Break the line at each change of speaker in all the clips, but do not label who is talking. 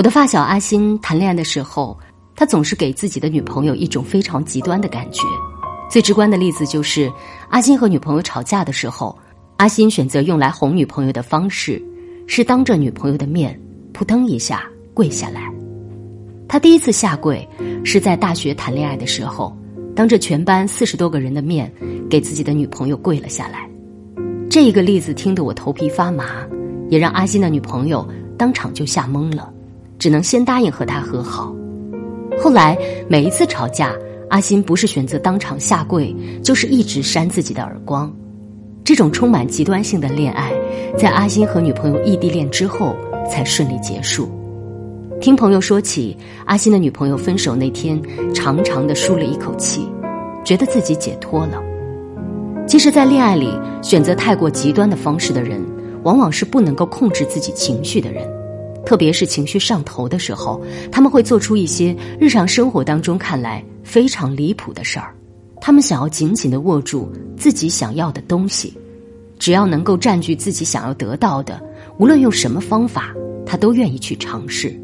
我的发小阿星谈恋爱的时候，他总是给自己的女朋友一种非常极端的感觉。最直观的例子就是，阿星和女朋友吵架的时候，阿星选择用来哄女朋友的方式，是当着女朋友的面扑腾一下跪下来。他第一次下跪是在大学谈恋爱的时候，当着全班四十多个人的面给自己的女朋友跪了下来。这一个例子听得我头皮发麻，也让阿星的女朋友当场就吓懵了。只能先答应和他和好。后来每一次吵架，阿新不是选择当场下跪，就是一直扇自己的耳光。这种充满极端性的恋爱，在阿新和女朋友异地恋之后才顺利结束。听朋友说起，阿新的女朋友分手那天，长长的舒了一口气，觉得自己解脱了。其实，在恋爱里选择太过极端的方式的人，往往是不能够控制自己情绪的人。特别是情绪上头的时候，他们会做出一些日常生活当中看来非常离谱的事儿。他们想要紧紧的握住自己想要的东西，只要能够占据自己想要得到的，无论用什么方法，他都愿意去尝试，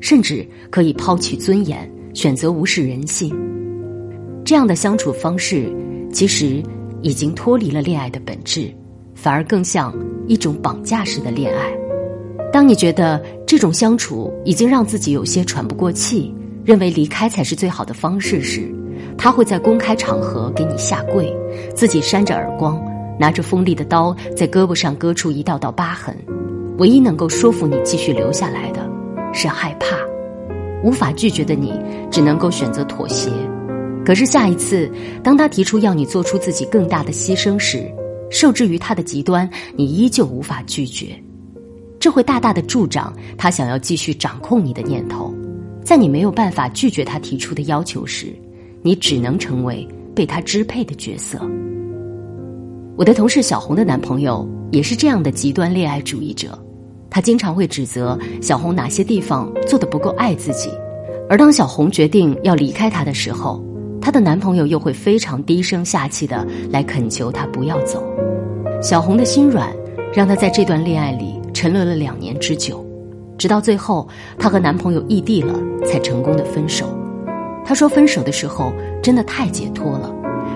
甚至可以抛弃尊严，选择无视人性。这样的相处方式，其实已经脱离了恋爱的本质，反而更像一种绑架式的恋爱。当你觉得这种相处已经让自己有些喘不过气，认为离开才是最好的方式时，他会在公开场合给你下跪，自己扇着耳光，拿着锋利的刀在胳膊上割出一道道疤痕。唯一能够说服你继续留下来的，是害怕。无法拒绝的你，只能够选择妥协。可是下一次，当他提出要你做出自己更大的牺牲时，受制于他的极端，你依旧无法拒绝。这会大大的助长他想要继续掌控你的念头，在你没有办法拒绝他提出的要求时，你只能成为被他支配的角色。我的同事小红的男朋友也是这样的极端恋爱主义者，他经常会指责小红哪些地方做的不够爱自己，而当小红决定要离开他的时候，她的男朋友又会非常低声下气的来恳求她不要走。小红的心软，让她在这段恋爱里。沉沦了两年之久，直到最后，她和男朋友异地了，才成功的分手。她说，分手的时候真的太解脱了，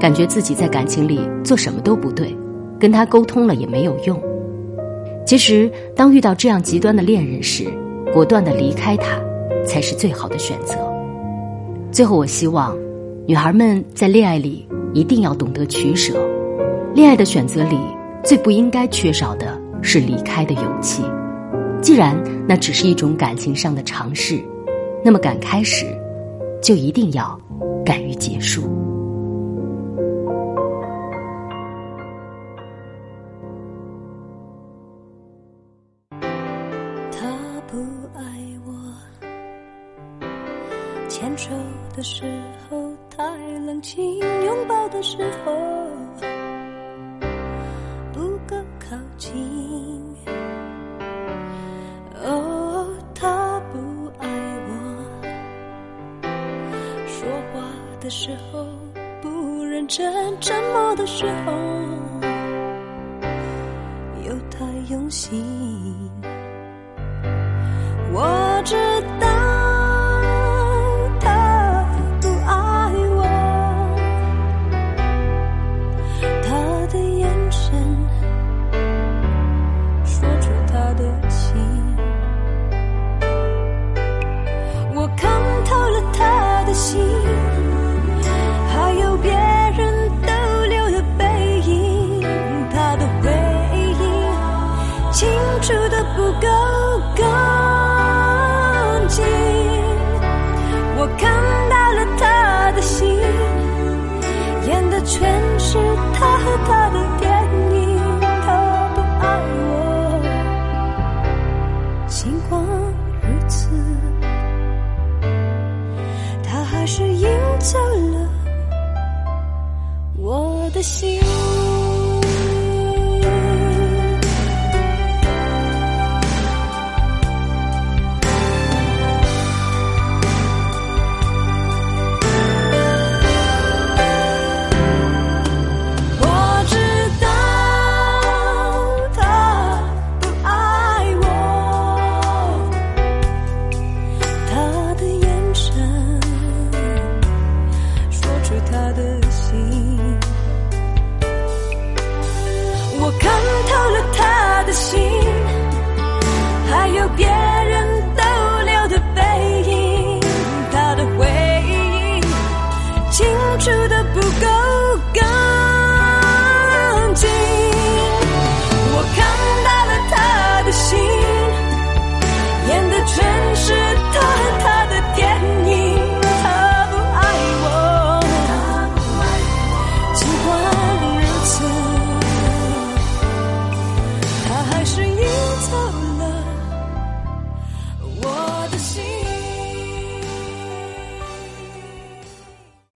感觉自己在感情里做什么都不对，跟他沟通了也没有用。其实，当遇到这样极端的恋人时，果断的离开他，才是最好的选择。最后，我希望，女孩们在恋爱里一定要懂得取舍。恋爱的选择里，最不应该缺少的。是离开的勇气。既然那只是一种感情上的尝试，那么敢开始，就一定要敢于结束。
他不爱我，牵手的时候太冷清，拥抱的时候。哦，他不爱我。说话的时候不认真，沉默的时候又太用心。的心。